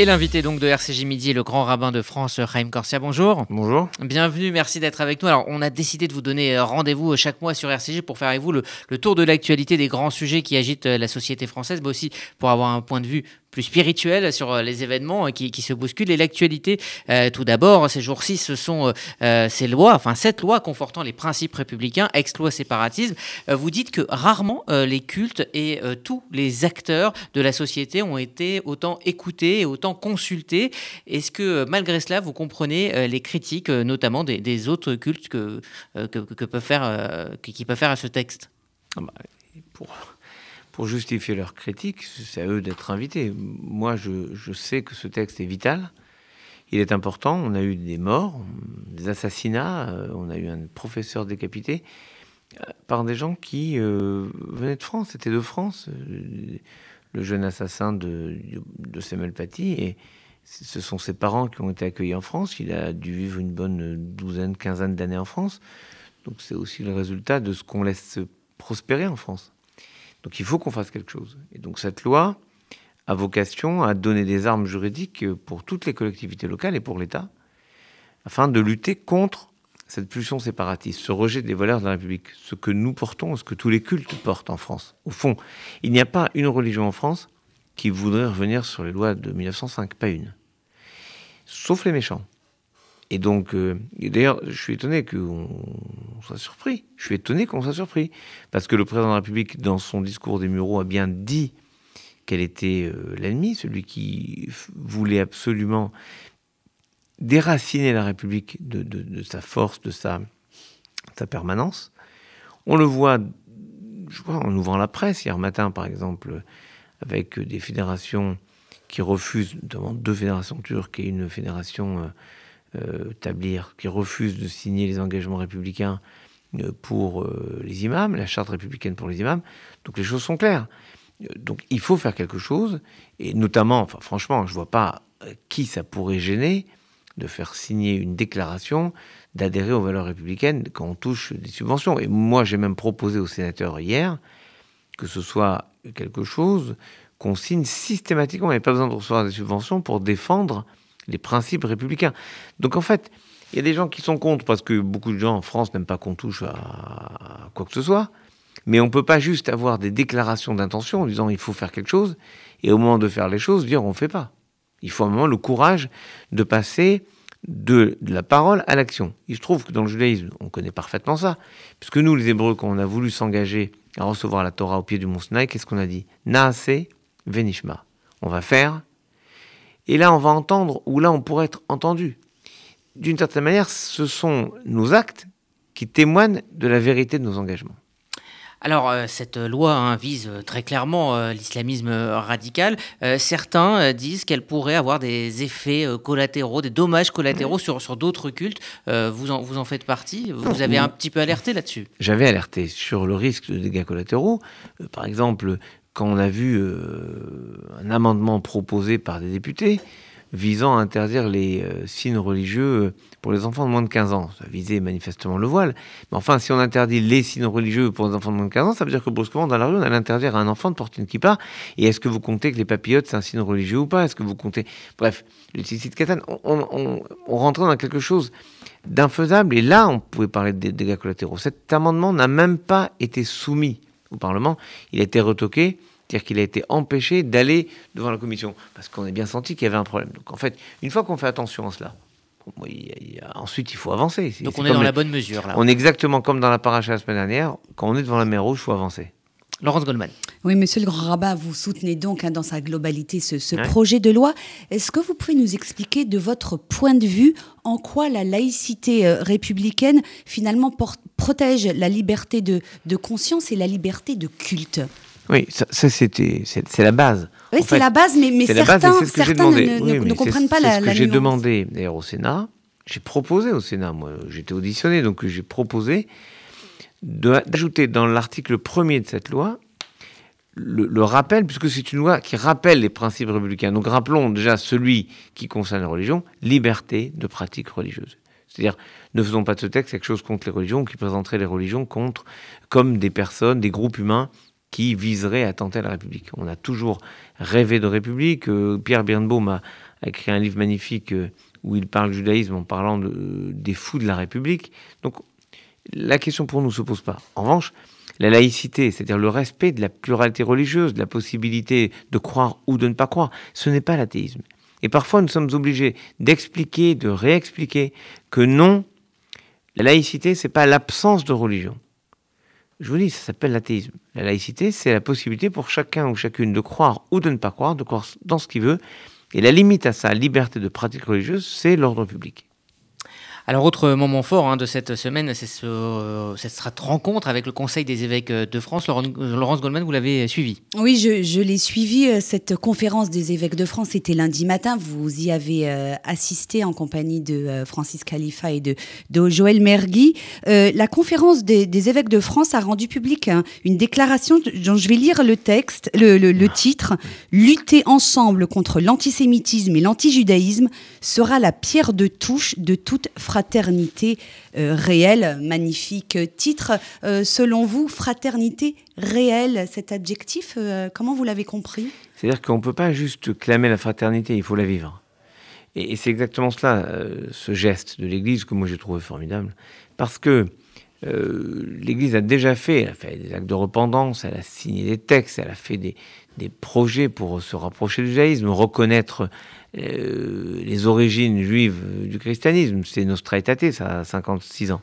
Et l'invité donc de RCJ Midi, le grand rabbin de France, Chaim Corsia, bonjour. Bonjour. Bienvenue, merci d'être avec nous. Alors, on a décidé de vous donner rendez-vous chaque mois sur RCJ pour faire avec vous le, le tour de l'actualité des grands sujets qui agitent la société française, mais aussi pour avoir un point de vue plus spirituel sur euh, les événements euh, qui, se bousculent et l'actualité. Euh, tout d'abord, ces jours-ci, ce sont ces lois, enfin cette loi confortant les principes républicains, ex-loi séparatisme. vous dites que rarement les cultes et tous les acteurs de la société ont été autant écoutés et autant consultés. Est-ce que malgré cela, vous comprenez les critiques, notamment des, autres cultes que, faire, qui peuvent faire à ce texte? Ah bah, pour justifier leurs critiques, c'est à eux d'être invités. Moi, je, sais que ce texte est vital. Il est important. On a eu des morts, des assassinats. Euh, on a eu un professeur décapité euh, par des gens qui euh, venaient de France, c'était de France. Le jeune assassin de, de Samuel Paty. Et ce sont ses parents qui ont été accueillis en France. Il a dû vivre une bonne douzaine, quinzaine d'années en France. Donc c'est aussi le résultat de ce qu'on laisse prospérer en France. Donc il faut qu'on fasse quelque chose. Et donc cette loi a vocation à donner des armes juridiques pour toutes les collectivités locales et pour l'État, afin de lutter contre cette pulsion séparatiste, ce rejet des valeurs de la République, ce que nous portons, ce que tous les cultes portent en France. Au fond, il n'y a pas une religion en France qui voudrait revenir sur les lois de 1905, pas une. Sauf les méchants. Et donc, euh, d'ailleurs, je suis étonné qu'on soit surpris. Je suis étonné qu'on soit surpris. Parce que le président de la République, dans son discours des Mureaux, a bien dit qu'elle était euh, l'ennemi, celui qui voulait absolument déraciner la République de, sa force, de sa, sa, permanence. On le voit, je vois, en ouvrant la presse hier matin, par exemple, avec des fédérations qui refusent, notamment deux fédérations turques et une fédération. Euh, euh, Tablir, qui refuse de signer les engagements républicains euh, pour euh, les imams, la charte républicaine pour les imams. Donc les choses sont claires. Donc il faut faire quelque chose, et notamment, enfin, franchement, je ne vois pas qui ça pourrait gêner de faire signer une déclaration d'adhérer aux valeurs républicaines quand on touche des subventions. Et moi, j'ai même proposé aux sénateurs hier que ce soit quelque chose qu'on signe systématiquement. Il n'y a pas besoin de recevoir des subventions pour défendre les principes républicains. Donc en fait, il y a des gens qui sont contre parce que beaucoup de gens en France n'aiment pas qu'on touche à quoi que ce soit. Mais on ne peut pas juste avoir des déclarations d'intention en disant il faut faire quelque chose et au moment de faire les choses dire on ne fait pas. Il faut un moment le courage de passer de, la parole à l'action. Il se trouve que dans le judaïsme, on connaît parfaitement ça. Puisque nous, les Hébreux, quand on a voulu s'engager à recevoir la Torah au pied du mont Sinaï, qu'est-ce qu'on a dit? Naase venishma. On va faire et là, on va entendre, ou là, on pourrait être entendu. D'une certaine manière, ce sont nos actes qui témoignent de la vérité de nos engagements. Alors, euh, cette loi hein, vise euh, très clairement euh, l'islamisme radical. certains disent qu'elle pourrait avoir des effets collatéraux, des dommages collatéraux sur, sur d'autres cultes. vous, en, vous en faites partie? Vous avez un petit peu alerté là-dessus? J'avais alerté sur le risque de dégâts collatéraux. par exemple, quand on a vu euh, un amendement proposé par des députés visant à interdire les euh, signes religieux euh, pour les enfants de moins de 15 ans. Ça visait manifestement le voile. Mais enfin, si on interdit les signes religieux pour les enfants de moins de 15 ans, ça veut dire que brusquement, dans la rue, on allait interdire à un enfant de porter une kippa. Et est-ce que vous comptez que les papillotes, c'est un signe religieux ou pas? Est-ce que vous comptez... Bref, le de katane, on, on, on rentrait dans quelque chose d'infaisable. Et là, on pouvait parler de dégâts collatéraux. Cet amendement n'a même pas été soumis au Parlement. Il a été retoqué, c'est-à-dire qu'il a été empêché d'aller devant la commission, parce qu'on a bien senti qu'il y avait un problème. Donc en fait, une fois qu'on fait attention à cela, ensuite il faut avancer. Donc on est dans la bonne mesure là. On est exactement comme dans la paracha la semaine dernière, quand on est devant la mer rouge, il faut avancer. Laurence Goldman. Oui, monsieur le grand rabbin, vous soutenez donc hein, dans sa globalité ce, projet de loi. Est-ce que vous pouvez nous expliquer de votre point de vue en quoi la laïcité euh, républicaine finalement protège la liberté de, conscience et la liberté de culte oui, ça, c'était, c'est la base. Oui, c'est la base, mais, mais certains, certains ne, comprennent pas la, C'est ce que j'ai demandé d'ailleurs au Sénat. J'ai proposé au Sénat, moi, j'étais auditionné, donc j'ai proposé d'ajouter dans l'article premier de cette loi le, rappel, puisque c'est une loi qui rappelle les principes républicains. Donc rappelons déjà celui qui concerne la religion, liberté de pratique religieuse. C'est-à-dire, ne faisons pas de ce texte quelque chose contre les religions, qui présenterait les religions contre, comme des personnes, des groupes humains qui viserait à tenter la République. On a toujours rêvé de République. Euh, Pierre Birnbaum a, a écrit un livre magnifique où il parle judaïsme en parlant des fous de la République. Donc la question pour nous ne se pose pas. En revanche, la laïcité, c'est-à-dire le respect de la pluralité religieuse, de la possibilité de croire ou de ne pas croire, ce n'est pas l'athéisme. Et parfois, nous sommes obligés d'expliquer, de réexpliquer que non, la laïcité, c'est pas l'absence de religion. Je vous dis, ça s'appelle l'athéisme. La laïcité, c'est la possibilité pour chacun ou chacune de croire ou de ne pas croire, de croire dans ce qu'il veut. Et la limite à sa liberté de pratique religieuse, c'est l'ordre public. Alors, autre moment fort hein, de cette semaine, c'est ce, cette rencontre avec le Conseil des évêques de France. Laurence Goldman, vous l'avez suivi? Oui, je, l'ai suivi. Euh, cette conférence des évêques de France était lundi matin. Vous y avez euh, assisté en compagnie de euh, Francis Khalifa et de, Joël Mergui. la conférence des, évêques de France a rendu public hein, une déclaration dont je vais lire le texte, le, titre Lutter ensemble contre l'antisémitisme et l'antijudaïsme sera la pierre de touche de toute fraternité euh, réelle, magnifique titre. Euh, selon vous, fraternité réelle, cet adjectif, euh, comment vous l'avez compris? C'est-à-dire qu'on ne peut pas juste clamer la fraternité, il faut la vivre. Et, c'est exactement cela, ce geste de l'Église que moi j'ai trouvé formidable. Parce que l'Église a déjà fait, elle a fait des actes de repentance, elle a signé des textes, elle a fait des, projets pour se rapprocher du judaïsme, reconnaître euh, les origines juives du christianisme. C'est Nostra Aetate, ça a 56 ans.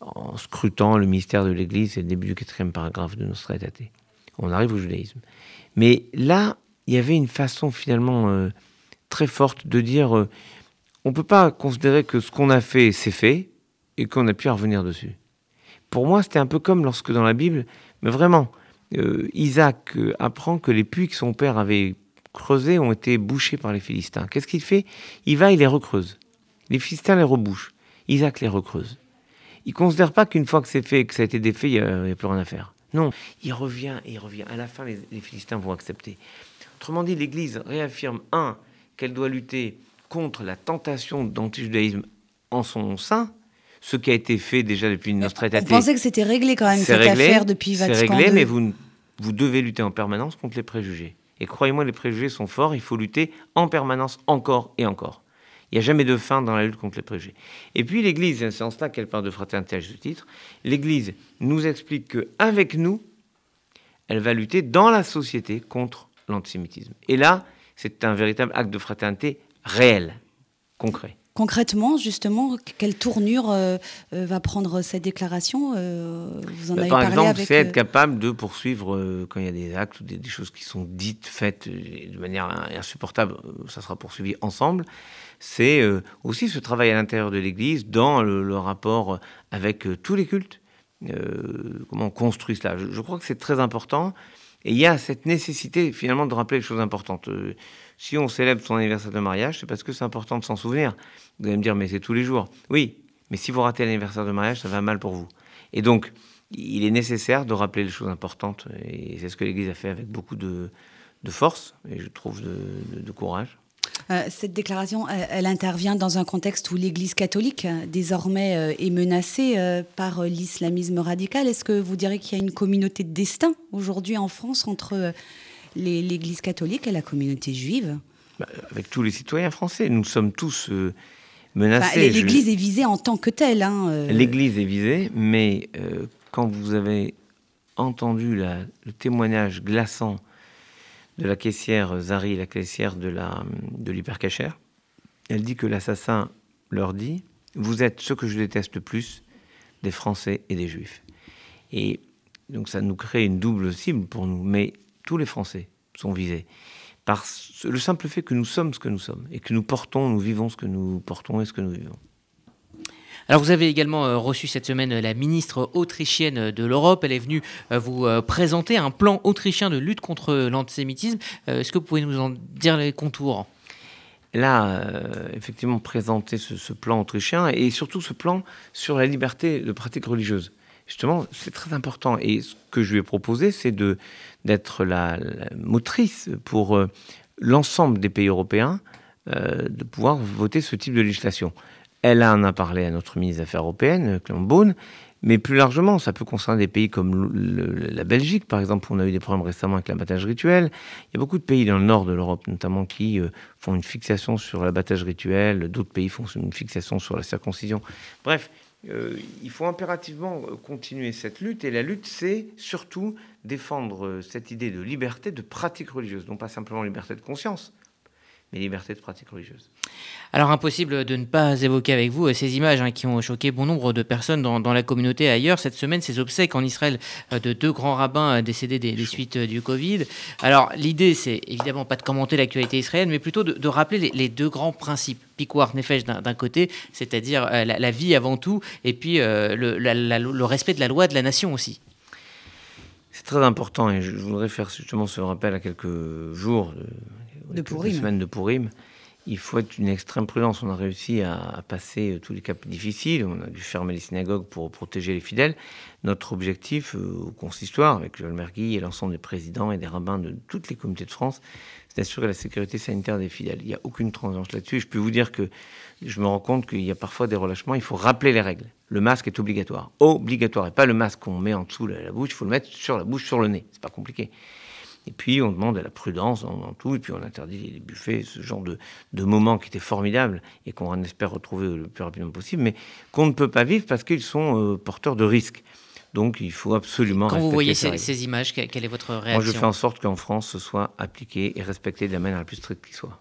En scrutant le mystère de l'Église, c'est le début du quatrième paragraphe de Nostra Aetate. On arrive au judaïsme. Mais là, il y avait une façon finalement euh, très forte de dire euh, on ne peut pas considérer que ce qu'on a fait, c'est fait, et qu'on a pu revenir dessus. Pour moi, c'était un peu comme lorsque dans la Bible, mais vraiment, Isaac apprend que les puits que son père avait creusés ont été bouchés par les Philistins. Qu'est-ce qu'il fait? Il va, il les recreuse. Les Philistins les rebouchent. Isaac les recreuse. Il ne considère pas qu'une fois que c'est fait, que ça a été défait, il n'y a, plus rien à faire. Non, il revient il revient. À la fin, les, Philistins vont accepter. Autrement dit, l'Église réaffirme, un, qu'elle doit lutter contre la tentation d'antijudaïsme en son sein, ce qui a été fait déjà depuis notre état. Vous pensez que c'était réglé quand même, cette affaire depuis Vatican C'est réglé, mais vous, vous devez lutter en permanence contre les préjugés. Et croyez-moi, les préjugés sont forts, il faut lutter en permanence encore et encore. Il n'y a jamais de fin dans la lutte contre les préjugés. Et puis l'Église, c'est en cela qu'elle parle de fraternité à ce titre, l'Église nous explique qu'avec nous, elle va lutter dans la société contre l'antisémitisme. Et là, c'est un véritable acte de fraternité réel, concret. Concrètement, justement, quelle tournure euh, euh, va prendre cette déclaration euh, Vous en bah, avez Par exemple, c'est être capable de poursuivre quand il y a des actes ou des, choses qui sont dites, faites de manière insupportable, ça sera poursuivi ensemble. C'est aussi ce travail à l'intérieur de l'Église, dans le, rapport avec tous les cultes. comment on construit cela je crois que c'est très important. Et il y a cette nécessité finalement de rappeler les choses importantes. Si on célèbre son anniversaire de mariage, c'est parce que c'est important de s'en souvenir. Vous allez me dire, mais c'est tous les jours. Oui, mais si vous ratez l'anniversaire de mariage, ça va mal pour vous. Et donc, il est nécessaire de rappeler les choses importantes. Et c'est ce que l'Église a fait avec beaucoup de, force et je trouve de, courage. Euh, cette déclaration, elle, intervient dans un contexte où l'Église catholique, euh, désormais, euh, est menacée par l'islamisme radical. Est-ce que vous direz qu'il y a une communauté de destin aujourd'hui en France entre l'Église catholique et la communauté juive? Bah, Avec tous les citoyens français, nous sommes tous euh, menacés. L'Église est visée en tant que telle. Hein, euh. L'Église est visée, mais euh, quand vous avez entendu le témoignage glaçant de la caissière Zari, la caissière de l'hypercachère, de elle dit que l'assassin leur dit Vous êtes ce que je déteste le plus, des Français et des Juifs. Et donc ça nous crée une double cible pour nous. Mais tous les Français sont visés par le simple fait que nous sommes ce que nous sommes et que nous portons, nous vivons ce que nous portons et ce que nous vivons. Alors vous avez également euh, reçu cette semaine la ministre autrichienne de l'Europe. Elle est venue euh, vous euh, présenter un plan autrichien de lutte contre l'antisémitisme. Est-ce que vous pouvez nous en dire les contours? Là, effectivement, présenter ce, plan autrichien et surtout ce plan sur la liberté de pratique religieuse justement, c'est très important. Et ce que je lui ai proposé, c'est d'être la, motrice pour euh, l'ensemble des pays européens euh, de pouvoir voter ce type de législation. Elle en a parlé à notre ministre des Affaires européennes, Clément Beaune. Mais plus largement, ça peut concerner des pays comme la Belgique, par exemple, où on a eu des problèmes récemment avec l'abattage rituel. Il y a beaucoup de pays dans le nord de l'Europe, notamment, qui euh, font une fixation sur l'abattage rituel. D'autres pays font une fixation sur la circoncision. Bref, euh, il faut impérativement euh, continuer cette lutte. Et la lutte, c'est surtout défendre cette idée de liberté de pratique religieuse, non pas simplement liberté de conscience, mais liberté de pratique religieuse. Alors impossible de ne pas évoquer avec vous euh, ces images hein, qui ont choqué bon nombre de personnes dans, la communauté et ailleurs. Cette semaine, ces obsèques en Israël euh, de deux grands rabbins euh, décédés des, suites du Covid. Alors l'idée, c'est évidemment pas de commenter l'actualité israélienne, mais plutôt de, rappeler les, deux grands principes. Piquoir Nefesh d'un côté, c'est-à-dire la, vie avant tout, et puis le, respect de la loi de la nation aussi. C'est très important et je voudrais faire justement ce rappel à quelques jours de, de semaines de Purim il faut être une extrême prudence. On a réussi à, passer euh, tous les caps difficiles. On a dû fermer les synagogues pour protéger les fidèles. Notre objectif euh, au consistoire, avec Joël Mergui et l'ensemble des présidents et des rabbins de toutes les communautés de France, c'est d'assurer la sécurité sanitaire des fidèles. Il n'y a aucune transience là-dessus. je peux vous dire que je me rends compte qu'il y a parfois des relâchements. Il faut rappeler les règles. Le masque est obligatoire. Obligatoire. Et pas le masque qu'on met en dessous de la bouche. Il faut le mettre sur la bouche, sur le nez. C'est pas compliqué. Et puis, on demande à la prudence dans, tout, et puis on interdit les buffets, ce genre de, de moments qui étaient formidables et qu'on espère retrouver le plus rapidement possible, mais qu'on ne peut pas vivre parce qu'ils sont euh, porteurs de risques. Donc, il faut absolument. Quand vous voyez ces, images, quelle est votre réaction Moi, je fais en sorte qu'en France, ce soit appliqué et respecté de la manière la plus stricte qui soit.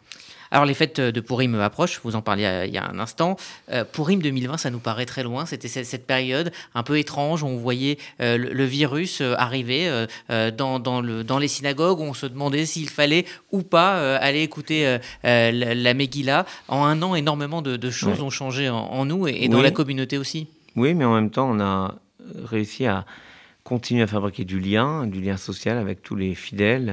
Alors les fêtes de Pourim approchent, vous en parliez il y a un instant. Euh, Pourim 2020, ça nous paraît très loin. C'était cette, période un peu étrange où on voyait euh, le, virus euh, arriver dans, les synagogues, où on se demandait s'il fallait ou pas aller écouter la, la, Megillah. En un an, énormément de, choses ont changé en, nous et, dans la communauté aussi. Oui, mais en même temps, on a réussi à continuer à fabriquer du lien, du lien social avec tous les fidèles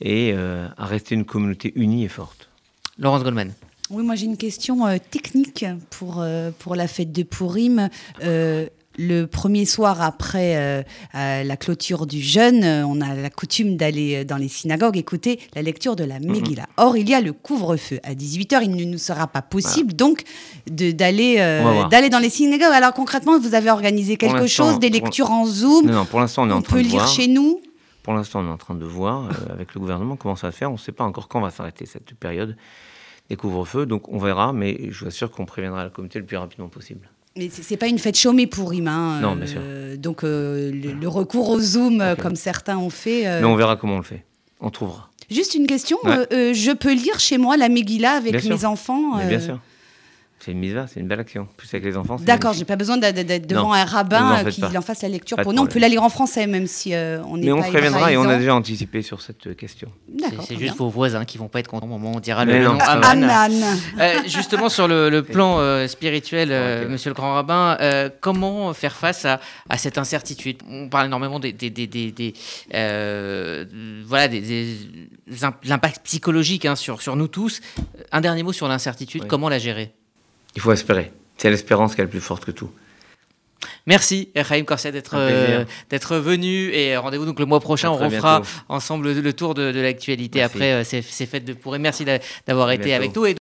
et à rester une communauté unie et forte. Laurence Goldman. Oui, moi j'ai une question euh, technique pour, euh, pour la fête de Purim. Euh, le premier soir après la clôture du jeûne, on a la coutume d'aller dans les synagogues écouter la lecture de la mhm. Megillah. Or, il y a le couvre-feu. À 18h, il ne nous sera pas possible donc d'aller d'aller dans les synagogues. Alors concrètement, vous avez organisé quelque chose, des lectures en Zoom? Non, pour l'instant, on est en train de lire chez nous? Pour l'instant, on est en train de voir avec le gouvernement comment ça va faire. On ne sait pas encore quand va s'arrêter cette période des couvre-feux. Donc on verra, mais je vous assure qu'on préviendra la communauté le plus rapidement possible. Mais c'est pas une fête chômée pour Hein, non, bien sûr. Euh, donc euh, le, recours au Zoom, comme certains ont fait. Euh, mais on verra comment on le fait. On trouvera. Juste une question. je peux lire chez moi la Megillah avec mes enfants Bien sûr. C'est une mise c'est une belle action. Plus avec les enfants. D'accord, j'ai pas besoin d'être devant un rabbin qui en fasse la lecture. Pour nous, on peut la lire en français, même si euh, on n'est pas. Mais on préviendra et on a déjà anticipé sur cette question. C'est juste vos voisins qui vont pas être contents au moment où on dira le nom Aman. Euh, justement, sur le, plan euh, spirituel, monsieur le grand rabbin, comment faire face à, cette incertitude? On parle énormément des, des, voilà, des, l'impact psychologique hein, sur, sur nous tous. Un dernier mot sur l'incertitude, comment la gérer? Il faut espérer. C'est l'espérance qui est la plus forte que tout. Merci, Raïm Corset, d'être euh, d'être venu. Et rendez-vous donc le mois prochain. on refera ensemble le, tour de, l'actualité après euh, ces, fêtes de pourré. Merci d'avoir été avec nous.